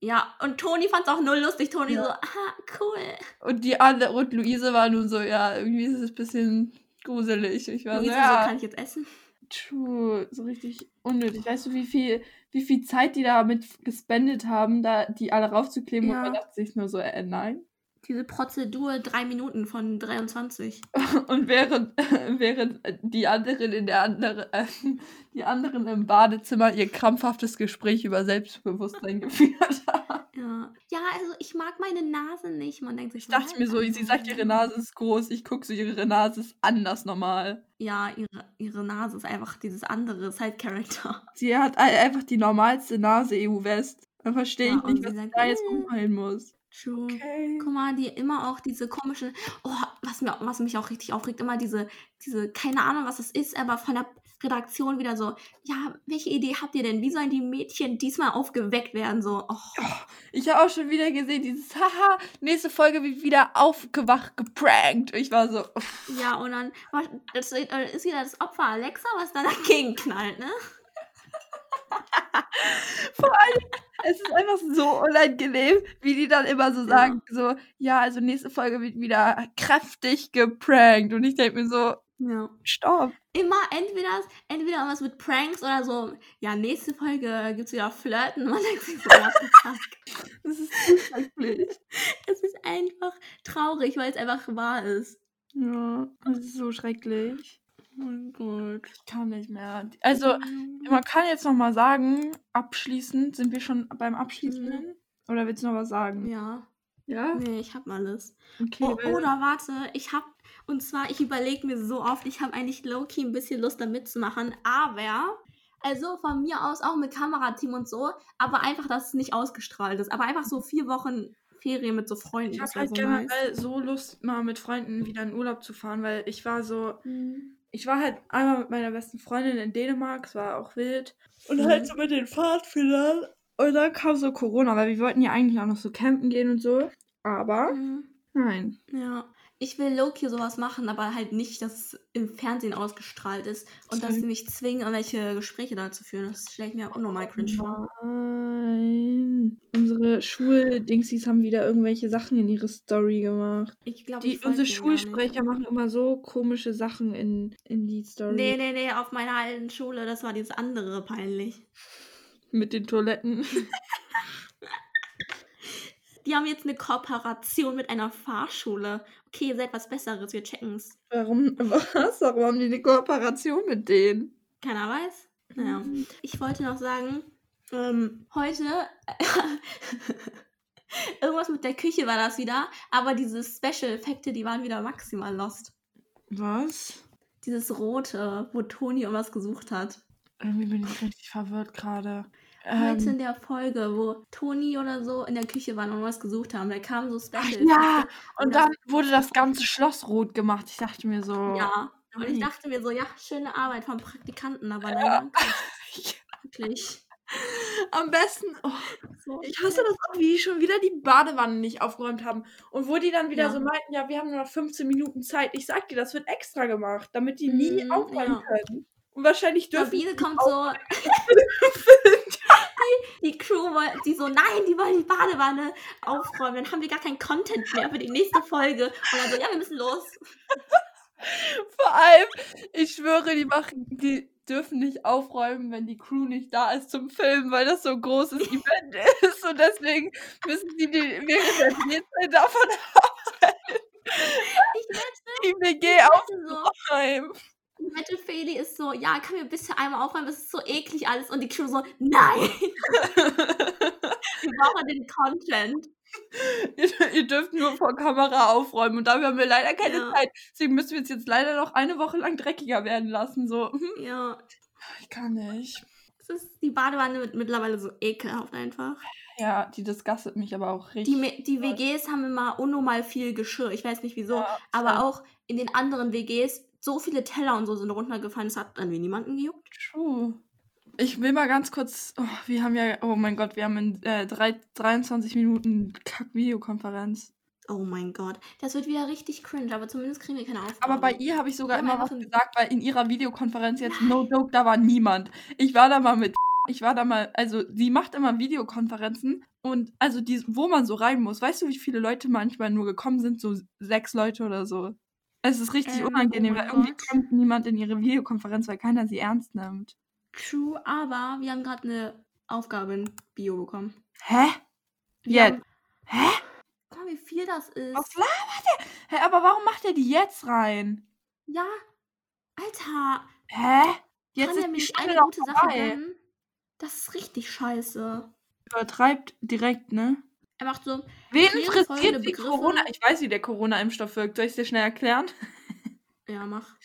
Ja, und Toni fand es auch null lustig. Toni Ja. so, aha, cool. Und die andere, und Luise war nun so, ja, irgendwie ist es ein bisschen gruselig. Ich war Luise so, so, ja, kann ich jetzt essen? true, so richtig unnötig. Weißt du, wie viel, wie viel Zeit die damit gespendet haben, da die alle raufzukleben? Und Ja. man dachte sich nur so, äh, nein. Diese Prozedur, drei Minuten von 23. *laughs* Und während, *laughs* während die anderen in der andere, äh, *laughs* die anderen im Badezimmer ihr krampfhaftes Gespräch über Selbstbewusstsein geführt haben. Ja. ja, also ich mag meine Nase nicht. Man denkt sich Ich dachte mir so, sie sagt, ihre Nase ist groß. Ich gucke so, ihre Nase ist anders normal. Ja, ihre, ihre Nase ist einfach dieses andere Side-Character. *laughs* Sie hat ein- einfach die normalste Nase EU-West. Dann verstehe Ja, ich und nicht, was sie sagt, da jetzt "Äh." umheilen muss. True. Okay. Guck mal, die immer auch diese komischen, oh, was, mir, was mich auch richtig aufregt, immer diese, diese, keine Ahnung, was das ist, aber von der Redaktion wieder so, ja, welche Idee habt ihr denn? Wie sollen die Mädchen diesmal aufgeweckt werden? So, oh, Ich habe auch schon wieder gesehen, dieses Haha, nächste Folge wird wieder aufgewacht, geprankt. Ich war so, ja, und dann was- das äh, ist wieder das Opfer Alexa, was dann dagegen knallt, ne? Vor allem, es ist einfach so unangenehm, wie die dann immer so sagen, so, ja, also nächste Folge wird wieder kräftig geprankt. Und ich denke mir so, Ja. stopp. Immer entweder, entweder was mit Pranks oder so, ja, nächste Folge gibt's wieder Flirten. *laughs* Man denkt sich so, what the fuck? Das ist schrecklich. *laughs* Es ist einfach traurig, weil es einfach wahr ist. Ja, das ist so schrecklich. Oh mein Gott, ich kann nicht mehr. Also, man kann jetzt noch mal sagen, abschließend, sind wir schon beim Abschließenden? Oder willst du noch was sagen? Ja. Ja? Nee, ich hab alles. Okay. Oh, weil- oder warte, ich hab, und zwar, ich überlege mir so oft, ich habe eigentlich low-key ein bisschen Lust, da mitzumachen, aber, also von mir aus auch mit Kamerateam und so, aber einfach, dass es nicht ausgestrahlt ist. Aber einfach so vier Wochen Ferien mit so Freunden, Ich habe halt so generell nice. so Lust, mal mit Freunden wieder in Urlaub zu fahren, weil ich war so, Mhm. ich war halt einmal mit meiner besten Freundin in Dänemark, es war auch wild. Und Mhm. halt so mit den Pfadfindern. Und dann kam so Corona, weil wir wollten ja eigentlich auch noch so campen gehen und so. Aber Mhm. nein. Ja. ich will Loki sowas machen, aber halt nicht, dass es im Fernsehen ausgestrahlt ist und dass sie mich zwingen, irgendwelche Gespräche da zu führen. Das stelle ich mir auch nochmal cringe vor. Nein. Unsere Schuldingsies haben wieder irgendwelche Sachen in ihre Story gemacht. Ich glaube, Die, unsere Schulsprecher machen immer so komische Sachen in, in die Story. Nee, nee, nee, auf meiner alten Schule, das war dieses andere peinlich. Mit den Toiletten. *laughs* Die haben jetzt eine Kooperation mit einer Fahrschule. Okay, ihr seid was Besseres, wir checken's. Warum, was? Warum haben die eine Kooperation mit denen? Keiner weiß. Naja. Ich wollte noch sagen, ähm, heute *laughs* irgendwas mit der Küche war das wieder, aber diese Special-Effekte, die waren wieder maximal lost. Was? Dieses rote, wo Toni irgendwas gesucht hat. Irgendwie bin ich richtig verwirrt gerade. Heute Ähm, in der Folge, wo Toni oder so in der Küche waren und was gesucht haben, da kamen so Special. ja, und das- dann wurde das ganze Schloss rot gemacht. Ich dachte mir so. Ja. Und ich dachte mir so, ja, schöne Arbeit vom Praktikanten, aber nein, danke. *laughs* Wirklich. Am besten. Oh, So. ich hasse das auch, wie die schon wieder die Badewanne nicht aufgeräumt haben. Und wo die dann wieder Ja. so meinten, ja, wir haben nur noch 15 Minuten Zeit. Ich sag dir, das wird extra gemacht, damit die nie Mhm, aufräumen ja. können. Und wahrscheinlich dürfen Sabine die kommt so, gefilmt. *laughs* *laughs* die Crew, woll- die so, nein, die wollen die Badewanne aufräumen, dann haben wir gar keinen Content mehr für die nächste Folge. Und dann so, ja, wir müssen los. *laughs* Vor allem, ich schwöre, die machen, die dürfen nicht aufräumen, wenn die Crew nicht da ist zum Filmen, weil das so ein großes Event ist und deswegen müssen die, die während der Drehzeit davon arbeiten. Ich wette, Die WG wette so, wette, Feli ist so, ja, können wir bitte einmal aufräumen, das ist so eklig alles. Und die Crew so, nein, wir brauchen den Content. ihr, ihr dürft nur vor Kamera aufräumen und dafür haben wir leider keine Ja. Zeit. Deswegen müssen wir es jetzt leider noch eine Woche lang dreckiger werden lassen. So, *laughs* Ja, ich kann nicht. es ist, die Badewanne wird mittlerweile so ekelhaft einfach. Ja, die disgustet mich aber auch Die, richtig. Me- die WGs haben immer unnormal viel Geschirr. Ich weiß nicht wieso. Ja, aber auch in den anderen WGs so viele Teller und so sind runtergefallen. Das hat dann wie niemanden gejuckt. True. Ich will mal ganz kurz. Oh, wir haben ja. Oh mein Gott, wir haben in äh, drei, 23 Minuten Kack-Videokonferenz. Oh mein Gott. Das wird wieder richtig cringe, aber zumindest kriegen wir keine Aufgabe. Aber bei ihr habe ich sogar immer was gesagt, weil in ihrer Videokonferenz jetzt, no joke, da war niemand. Ich war da mal mit. Ich war da mal. Also, sie macht immer Videokonferenzen und also, die, wo man so rein muss. Weißt du, wie viele Leute manchmal nur gekommen sind? So sechs Leute oder so. Es ist richtig Ähm, oh unangenehm, mein weil irgendwie Gott. kommt niemand in ihre Videokonferenz, weil keiner sie ernst nimmt. True, aber wir haben gerade eine Aufgabe in Bio bekommen. Hä? Wir Jetzt? haben- Hä? Guck mal, wie viel das ist. Was labert der? Hä, aber warum macht er die jetzt rein? Ja. Alter. Hä? Jetzt kann ist er mir nicht eine gute Sache gönnen? Das ist richtig scheiße. Übertreibt direkt, ne? Er macht so, Wen interessiert die. Corona? Ich weiß, wie der Corona-Impfstoff wirkt. Soll ich es dir schnell erklären? *laughs* ja, mach.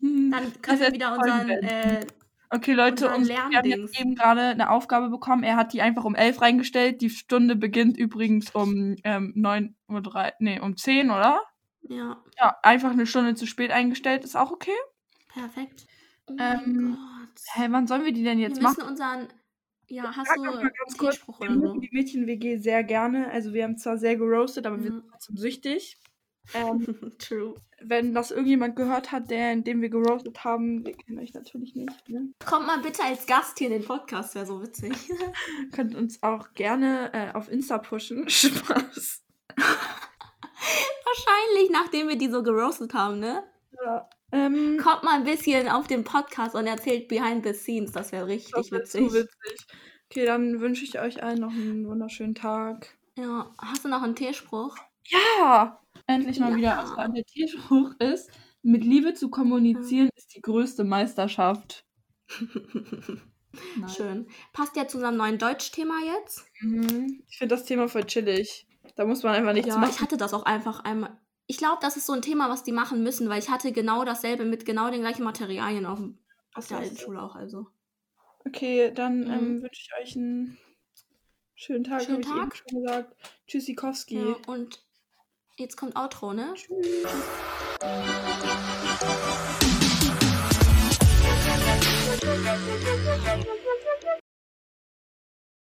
Hm, Dann können wir wieder unseren, äh, Okay, Leute, unseren uns, wir haben jetzt eben gerade eine Aufgabe bekommen. Er hat die einfach um 11 reingestellt. Die Stunde beginnt übrigens um ähm, 9 Uhr, nee, um 10, oder? ja, Ja, einfach eine Stunde zu spät eingestellt. Ist auch okay. perfekt. Oh Ähm, Gott. Hä, wann sollen wir die denn jetzt wir machen? müssen unseren, ja, hast du mal ganz kurz, T-Spruch wir oder so? mögen die Mädchen-WG sehr gerne. Also wir haben zwar sehr geroastet, aber wir Ja. sind trotzdem süchtig. *laughs* Ähm, True. wenn das irgendjemand gehört hat, der, in dem wir geroastet haben, wir kennen euch natürlich nicht. Ne? Kommt mal bitte als Gast hier in den Podcast, wäre so witzig. *laughs* Könnt uns auch gerne äh, auf Insta pushen. *laughs* Spaß. Wahrscheinlich, nachdem wir die so geroastet haben, ne? Ja. Ähm, Kommt mal ein bisschen auf den Podcast und erzählt behind the scenes. Das wäre richtig das wird witzig. zu witzig. Okay, dann wünsche ich euch allen noch einen wunderschönen Tag. Ja, hast du noch einen T-Spruch? Ja! Endlich mal Ja. wieder aus der T-Spruch ist. Mit Liebe zu kommunizieren ist die größte Meisterschaft. *laughs* Schön. Passt ja zu unserem neuen Deutschthema jetzt? Mhm. Ich finde das Thema voll chillig. Da muss man einfach nichts ja, machen. ich hatte das auch einfach einmal ich glaube, das ist so ein Thema, was die machen müssen, weil ich hatte genau dasselbe mit genau den gleichen Materialien auf, auf der alten Schule auch. Also. Okay, dann ähm, mhm. ähm, wünsche ich euch einen schönen Tag. Schönen Tag. Ich schon gesagt. Tschüssikowski. Ja, und jetzt kommt Outro, ne? Tschüss. Tschüss.